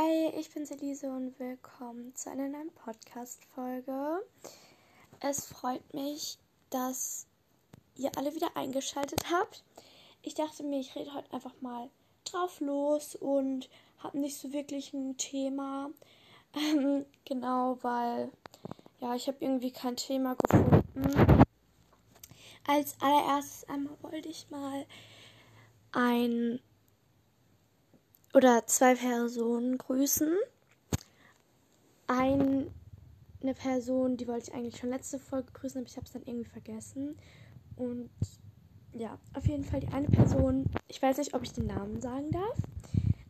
Hey, ich bin Elise und willkommen zu einer neuen Podcast-Folge. Es freut mich, dass ihr alle wieder eingeschaltet habt. Ich dachte mir, ich rede heute einfach mal drauf los und habe nicht so wirklich ein Thema. Ähm, genau, weil ja, ich habe irgendwie kein Thema gefunden. Als allererstes einmal wollte ich mal ein oder zwei Personen grüßen. Eine Person, die wollte ich eigentlich schon letzte Folge grüßen, aber ich habe es dann irgendwie vergessen. Und ja, auf jeden Fall die eine Person, ich weiß nicht, ob ich den Namen sagen darf.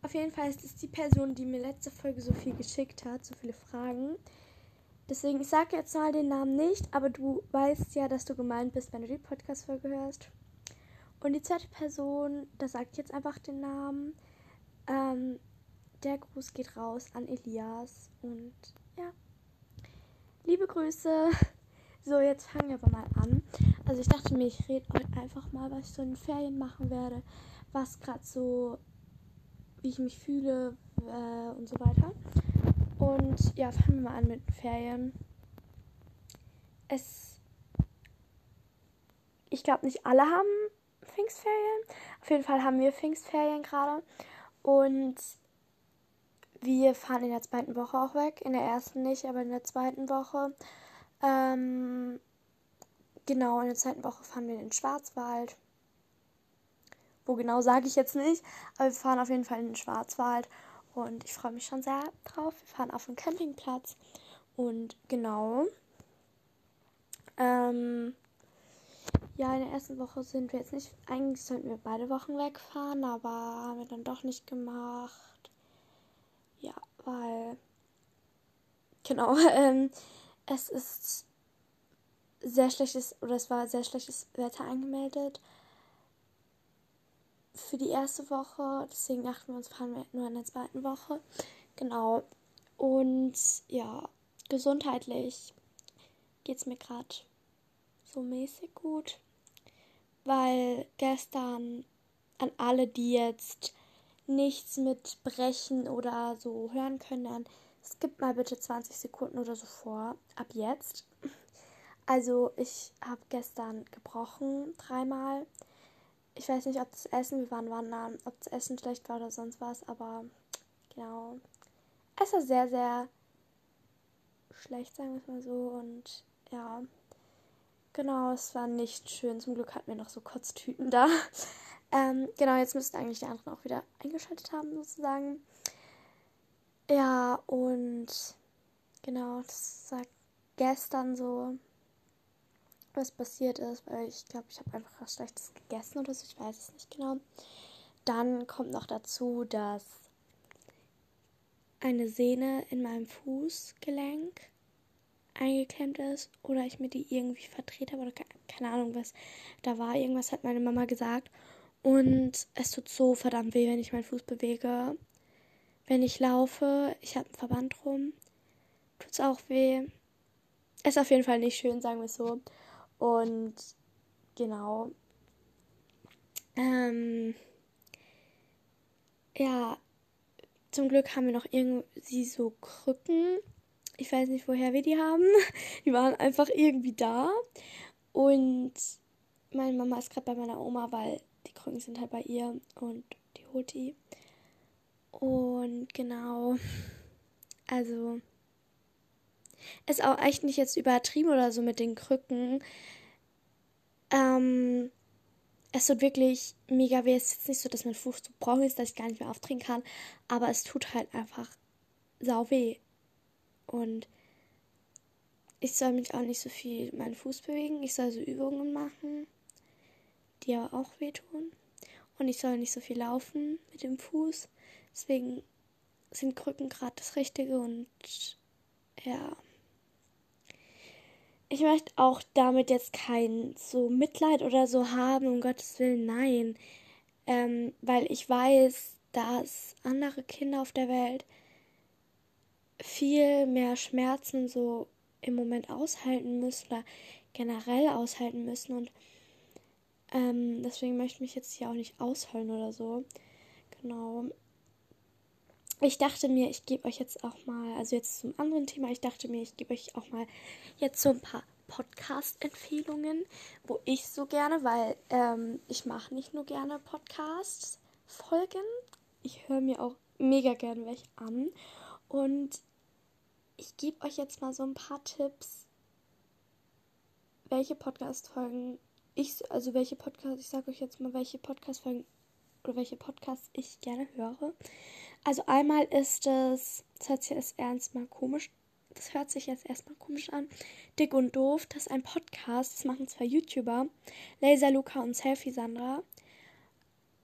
Auf jeden Fall ist es die Person, die mir letzte Folge so viel geschickt hat, so viele Fragen. Deswegen, ich sage jetzt mal den Namen nicht, aber du weißt ja, dass du gemeint bist, wenn du die Podcast-Folge hörst. Und die zweite Person, da ich jetzt einfach den Namen. Ähm, der Gruß geht raus an Elias und ja. Liebe Grüße. So, jetzt fangen wir aber mal an. Also ich dachte mir, ich rede heute einfach mal, was ich so in Ferien machen werde, was gerade so, wie ich mich fühle äh, und so weiter. Und ja, fangen wir mal an mit Ferien. Es, ich glaube nicht alle haben Pfingstferien. Auf jeden Fall haben wir Pfingstferien gerade. Und wir fahren in der zweiten Woche auch weg. In der ersten nicht, aber in der zweiten Woche. Ähm, genau, in der zweiten Woche fahren wir in den Schwarzwald. Wo genau sage ich jetzt nicht, aber wir fahren auf jeden Fall in den Schwarzwald und ich freue mich schon sehr drauf. Wir fahren auf den Campingplatz und genau. Ähm, ja, in der ersten Woche sind wir jetzt nicht. Eigentlich sollten wir beide Wochen wegfahren, aber haben wir dann doch nicht gemacht. Ja, weil. Genau, ähm, es ist sehr schlechtes, oder es war sehr schlechtes Wetter angemeldet für die erste Woche. Deswegen dachten wir uns, fahren wir nur in der zweiten Woche. Genau. Und ja, gesundheitlich geht es mir gerade so mäßig gut weil gestern an alle, die jetzt nichts mit Brechen oder so hören können, dann skippt mal bitte 20 Sekunden oder so vor. Ab jetzt. Also ich habe gestern gebrochen, dreimal. Ich weiß nicht, ob das Essen, wir waren wandern, ob das Essen schlecht war oder sonst was, aber genau. Es war sehr, sehr schlecht, sagen wir es mal so. Und ja, Genau, es war nicht schön. Zum Glück hatten wir noch so Kotztüten da. Ähm, genau, jetzt müssten eigentlich die anderen auch wieder eingeschaltet haben, sozusagen. Ja, und genau, das war gestern so, was passiert ist, weil ich glaube, ich habe einfach was Schlechtes gegessen oder so, ich weiß es nicht genau. Dann kommt noch dazu, dass eine Sehne in meinem Fußgelenk eingeklemmt ist oder ich mir die irgendwie verdreht habe oder keine Ahnung was da war. Irgendwas hat meine Mama gesagt. Und es tut so verdammt weh, wenn ich meinen Fuß bewege. Wenn ich laufe, ich habe einen Verband rum, tut es auch weh. Ist auf jeden Fall nicht schön, sagen wir es so. Und genau. Ähm, ja, zum Glück haben wir noch irgendwie so Krücken ich weiß nicht, woher wir die haben. Die waren einfach irgendwie da. Und meine Mama ist gerade bei meiner Oma, weil die Krücken sind halt bei ihr und die holt die. Und genau. Also. Ist auch echt nicht jetzt übertrieben oder so mit den Krücken. Ähm, es tut wirklich mega weh. Es ist jetzt nicht so, dass mein Fuß so braun ist, dass ich gar nicht mehr aufdrehen kann. Aber es tut halt einfach sau weh. Und ich soll mich auch nicht so viel meinen Fuß bewegen. Ich soll so Übungen machen, die aber auch wehtun. Und ich soll nicht so viel laufen mit dem Fuß. Deswegen sind Krücken gerade das Richtige und ja. Ich möchte auch damit jetzt kein so Mitleid oder so haben, um Gottes Willen, nein. Ähm, weil ich weiß, dass andere Kinder auf der Welt viel mehr Schmerzen so im Moment aushalten müssen oder generell aushalten müssen. Und ähm, deswegen möchte ich mich jetzt hier auch nicht ausheulen oder so. Genau. ich dachte mir, ich gebe euch jetzt auch mal, also jetzt zum anderen Thema, ich dachte mir, ich gebe euch auch mal jetzt so ein paar Podcast-Empfehlungen, wo ich so gerne, weil ähm, ich mache nicht nur gerne Podcast-Folgen, ich höre mir auch mega gerne welche an und ich gebe euch jetzt mal so ein paar Tipps, welche Podcast-Folgen ich, also welche Podcasts, ich sage euch jetzt mal, welche Podcast-Folgen oder welche Podcasts ich gerne höre. Also einmal ist es, das hört sich jetzt erstmal komisch, das hört sich jetzt erstmal komisch an. Dick und Doof, das ist ein Podcast, das machen zwei YouTuber, Laser Luca und Selfie Sandra.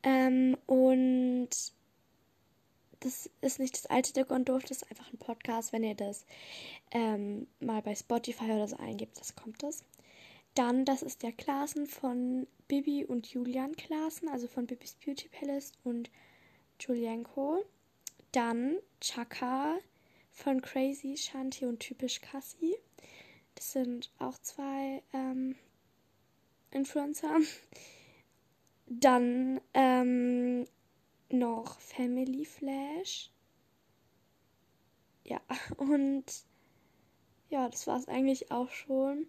Ähm, und das ist nicht das alte Dick und Doof, das ist einfach ein Podcast. Wenn ihr das ähm, mal bei Spotify oder so eingibt, das kommt das. Dann, das ist der Klassen von Bibi und Julian Klassen, also von Bibis Beauty Palace und Julienko. Dann Chaka von Crazy, Shanti und Typisch Cassie. Das sind auch zwei ähm, Influencer. Dann ähm, noch Family Flash. Ja, und ja, das war es eigentlich auch schon.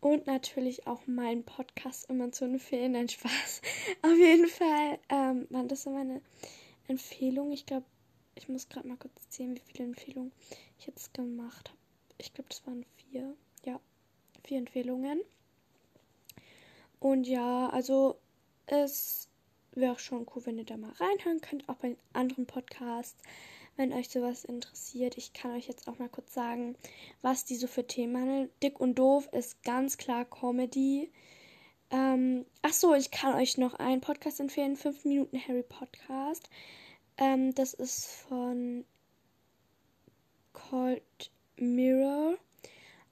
Und natürlich auch meinen Podcast immer zu empfehlen. Nein, Spaß. Auf jeden Fall ähm, waren das so meine Empfehlungen. Ich glaube, ich muss gerade mal kurz sehen, wie viele Empfehlungen ich jetzt gemacht habe. Ich glaube, das waren vier. Ja, vier Empfehlungen. Und ja, also es wäre schon cool, wenn ihr da mal reinhören könnt, auch bei anderen Podcasts, wenn euch sowas interessiert. Ich kann euch jetzt auch mal kurz sagen, was die so für Themen handeln. Dick und Doof ist ganz klar Comedy. Ähm, ach so, ich kann euch noch einen Podcast empfehlen, 5 Minuten Harry Podcast. Ähm, das ist von Cold Mirror.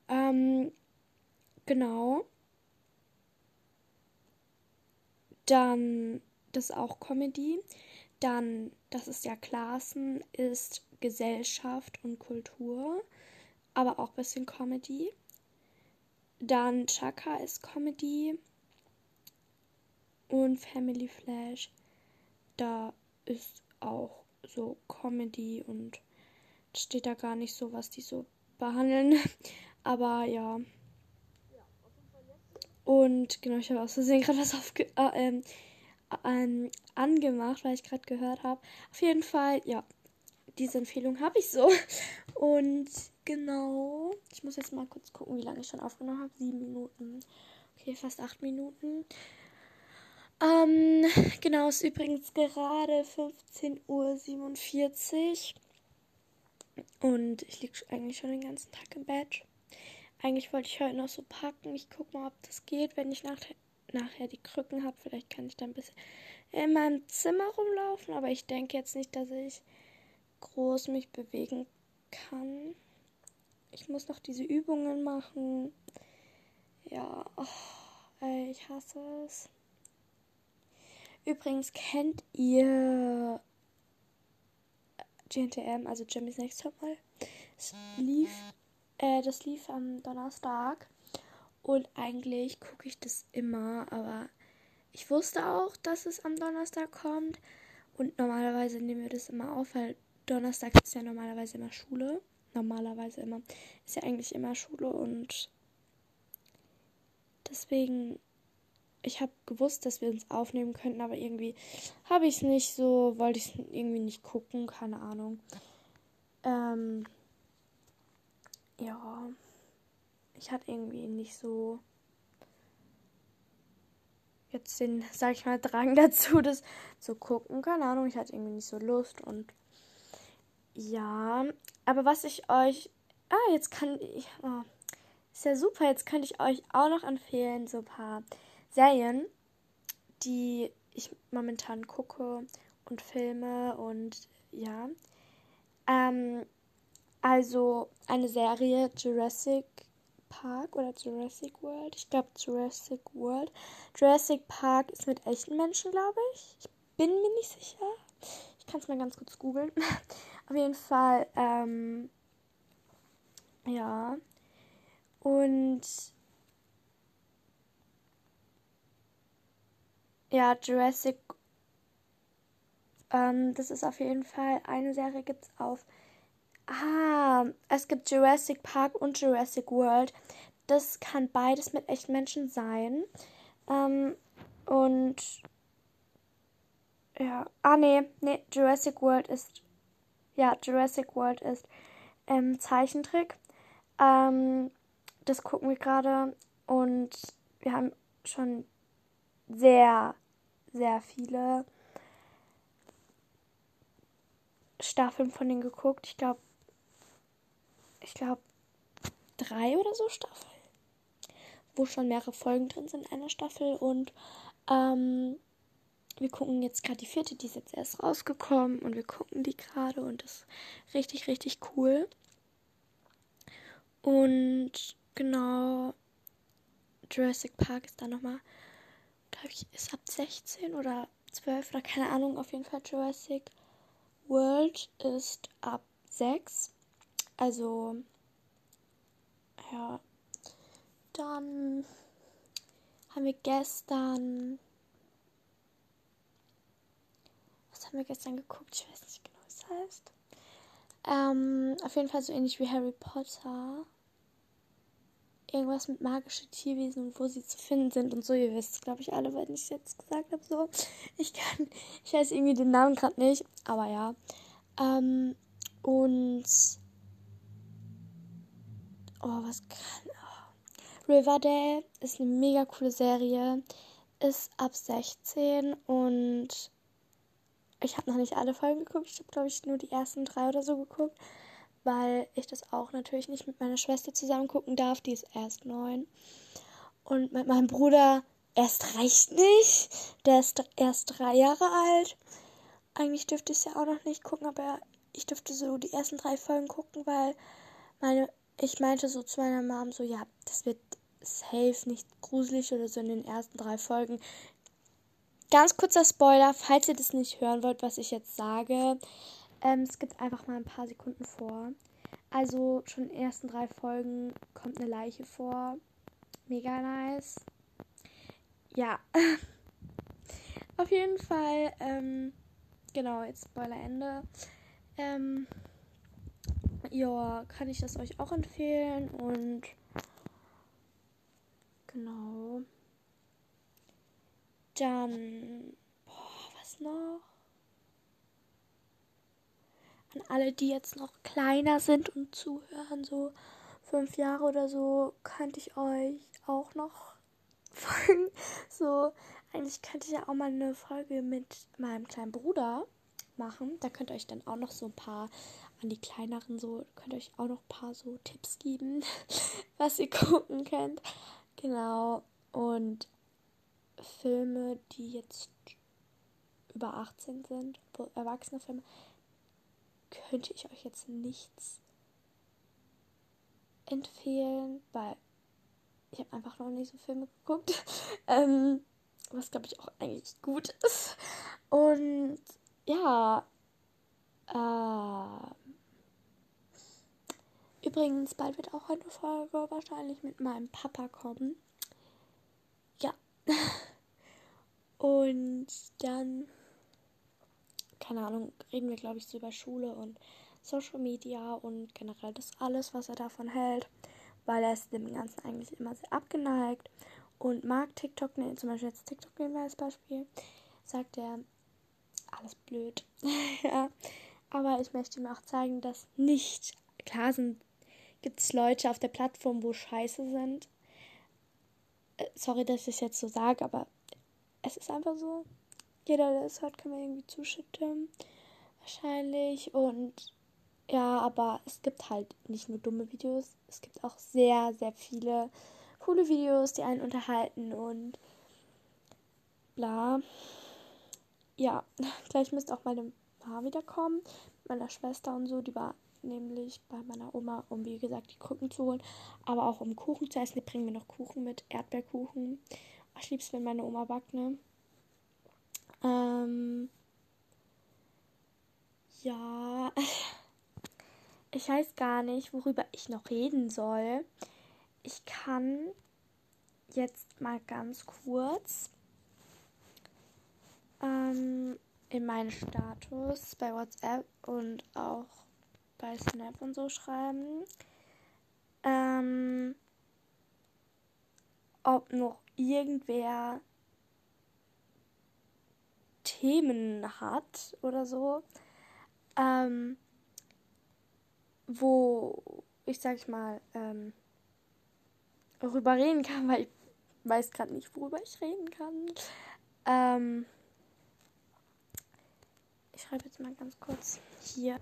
Ähm, genau. Dann, das ist auch Comedy. Dann, das ist ja Klassen, ist Gesellschaft und Kultur, aber auch ein bisschen Comedy. Dann Chaka ist Comedy. Und Family Flash, da ist auch so Comedy und steht da gar nicht so, was die so behandeln. Aber ja. Und genau, ich habe aus Versehen gerade was aufge äh, ähm, ähm, angemacht, weil ich gerade gehört habe. Auf jeden Fall, ja, diese Empfehlung habe ich so. Und genau, ich muss jetzt mal kurz gucken, wie lange ich schon aufgenommen habe. Sieben Minuten. Okay, fast acht Minuten. Ähm, genau, ist übrigens gerade 15.47 Uhr. Und ich liege eigentlich schon den ganzen Tag im Bett. Eigentlich wollte ich heute noch so packen. Ich gucke mal, ob das geht, wenn ich nach, nachher die Krücken habe. Vielleicht kann ich da ein bisschen in meinem Zimmer rumlaufen. Aber ich denke jetzt nicht, dass ich groß mich bewegen kann. Ich muss noch diese Übungen machen. Ja, oh, ey, ich hasse es. Übrigens kennt ihr GNTM, also Jimmy's Next Topmodel. Das lief, äh, das lief am Donnerstag und eigentlich gucke ich das immer, aber ich wusste auch, dass es am Donnerstag kommt und normalerweise nehmen wir das immer auf, weil Donnerstag ist ja normalerweise immer Schule. Normalerweise immer. Ist ja eigentlich immer Schule und deswegen ich habe gewusst, dass wir uns aufnehmen könnten, aber irgendwie habe ich es nicht so, wollte ich es irgendwie nicht gucken, keine Ahnung. Ähm, ja, ich hatte irgendwie nicht so jetzt den, sag ich mal, Drang dazu, das zu gucken. Keine Ahnung, ich hatte irgendwie nicht so Lust und ja, aber was ich euch, ah, jetzt kann ich, oh, ist ja super, jetzt könnte ich euch auch noch empfehlen, so ein paar Serien, die ich momentan gucke und Filme und ja. Ähm, also eine Serie Jurassic Park oder Jurassic World. Ich glaube Jurassic World. Jurassic Park ist mit echten Menschen, glaube ich. Ich bin mir nicht sicher. Ich kann es mal ganz kurz googeln. Auf jeden Fall, ähm, ja. Und ja, Jurassic Ähm, das ist auf jeden Fall eine Serie gibt es auf. Ah, es gibt Jurassic Park und Jurassic World. Das kann beides mit echten Menschen sein. Ähm, und ja, ah nee, nee, Jurassic World ist ja Jurassic World ist ähm, Zeichentrick. Ähm, das gucken wir gerade und wir haben schon sehr, sehr viele Staffeln von denen geguckt. Ich glaube, ich glaube, drei oder so Staffeln, wo schon mehrere Folgen drin sind in einer Staffel. Und ähm, wir gucken jetzt gerade die vierte, die ist jetzt erst rausgekommen und wir gucken die gerade und das ist richtig, richtig cool. Und genau, Jurassic Park ist da nochmal, glaube ich, ist ab 16 oder 12 oder keine Ahnung, auf jeden Fall Jurassic World ist ab 6. Also, ja. Dann haben wir gestern. Was haben wir gestern geguckt? Ich weiß nicht genau, was es heißt. Ähm, auf jeden Fall so ähnlich wie Harry Potter irgendwas mit magischen Tierwesen und wo sie zu finden sind und so. Ihr wisst, glaube ich, alle, wenn ich es jetzt gesagt habe. So, ich kann, ich weiß irgendwie den Namen gerade nicht, aber ja. Ähm, und oh, was kann. Oh. Riverdale ist eine mega coole Serie. Ist ab 16 und ich habe noch nicht alle Folgen geguckt. Ich habe, glaube ich, nur die ersten drei oder so geguckt weil ich das auch natürlich nicht mit meiner Schwester zusammen gucken darf. Die ist erst neun. Und mit meinem Bruder erst recht nicht. Der ist erst drei Jahre alt. Eigentlich dürfte ich es ja auch noch nicht gucken, aber ich dürfte so die ersten drei Folgen gucken, weil meine, ich meinte so zu meiner Mom so, ja, das wird safe nicht gruselig oder so in den ersten drei Folgen. Ganz kurzer Spoiler, falls ihr das nicht hören wollt, was ich jetzt sage. Ähm, es gibt einfach mal ein paar Sekunden vor. Also schon in den ersten drei Folgen kommt eine Leiche vor. Mega nice. Ja. Auf jeden Fall, ähm, genau, jetzt Spoiler Ende. Ähm, ja, kann ich das euch auch empfehlen und genau. Dann, boah, was noch? an alle, die jetzt noch kleiner sind und zuhören, so fünf Jahre oder so, könnte ich euch auch noch folgen. So, eigentlich könnte ich ja auch mal eine Folge mit meinem kleinen Bruder machen. Da könnt ihr euch dann auch noch so ein paar an die kleineren so, könnt ihr euch auch noch ein paar so Tipps geben, was ihr gucken könnt. Genau. Und Filme, die jetzt über 18 sind, erwachsene Filme, könnte ich euch jetzt nichts empfehlen, weil ich habe einfach noch nicht so Filme geguckt. ähm, was glaube ich auch eigentlich gut ist. Und ja. Äh, übrigens, bald wird auch eine Folge wahrscheinlich mit meinem Papa kommen. Ja. Und dann keine Ahnung, reden wir, glaube ich, so über Schule und Social Media und generell das alles, was er davon hält, weil er ist dem Ganzen eigentlich immer sehr abgeneigt und mag TikTok, ne, zum Beispiel jetzt TikTok nehmen wir als Beispiel, sagt er, alles blöd. ja, aber ich möchte ihm auch zeigen, dass nicht, klar sind, gibt es Leute auf der Plattform, wo scheiße sind. Äh, sorry, dass ich es jetzt so sage, aber es ist einfach so jeder, der es hört, kann mir irgendwie zuschütten. Wahrscheinlich. Und ja, aber es gibt halt nicht nur dumme Videos. Es gibt auch sehr, sehr viele coole Videos, die einen unterhalten und bla. Ja, gleich müsste auch meine Mama wiederkommen. Meiner Schwester und so. Die war nämlich bei meiner Oma, um wie gesagt die Krücken zu holen. Aber auch um Kuchen zu essen. Die bringen mir noch Kuchen mit. Erdbeerkuchen. Ich lieb's, wenn meine Oma backt, ne? Ähm, ja, ich weiß gar nicht, worüber ich noch reden soll. Ich kann jetzt mal ganz kurz ähm, in meinen Status bei WhatsApp und auch bei Snap und so schreiben, ähm, ob noch irgendwer Themen hat oder so, ähm, wo ich sag ich mal ähm, darüber reden kann, weil ich weiß gerade nicht, worüber ich reden kann. Ähm, ich schreibe jetzt mal ganz kurz hier.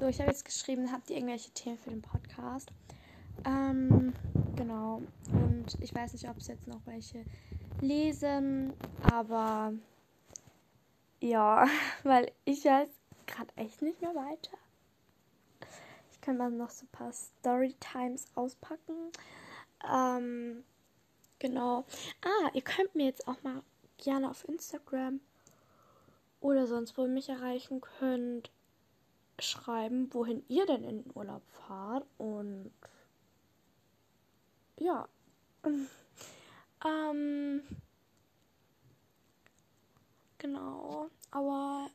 So, ich habe jetzt geschrieben, habt ihr irgendwelche Themen für den Podcast? Ähm, genau. Und ich weiß nicht, ob es jetzt noch welche lesen, aber ja, weil ich weiß gerade echt nicht mehr weiter. Ich kann mal noch so ein paar Storytimes auspacken. Ähm, genau. Ah, ihr könnt mir jetzt auch mal gerne auf Instagram oder sonst wo mich erreichen könnt, schreiben, wohin ihr denn in den Urlaub fahrt und ja. ähm, genau. Aber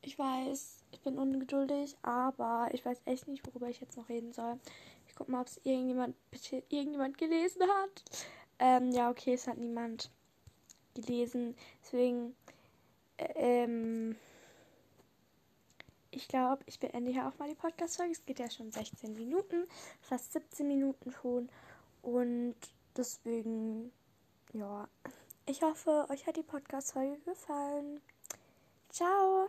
ich weiß, ich bin ungeduldig, aber ich weiß echt nicht, worüber ich jetzt noch reden soll. Ich guck mal, ob es irgendjemand, bitte irgendjemand gelesen hat. Ähm, ja, okay, es hat niemand gelesen. Deswegen, ähm, ich glaube, ich beende hier auch mal die Podcast-Folge. Es geht ja schon 16 Minuten, fast 17 Minuten schon. Und deswegen, ja, ich hoffe, euch hat die Podcast-Folge gefallen. Ciao!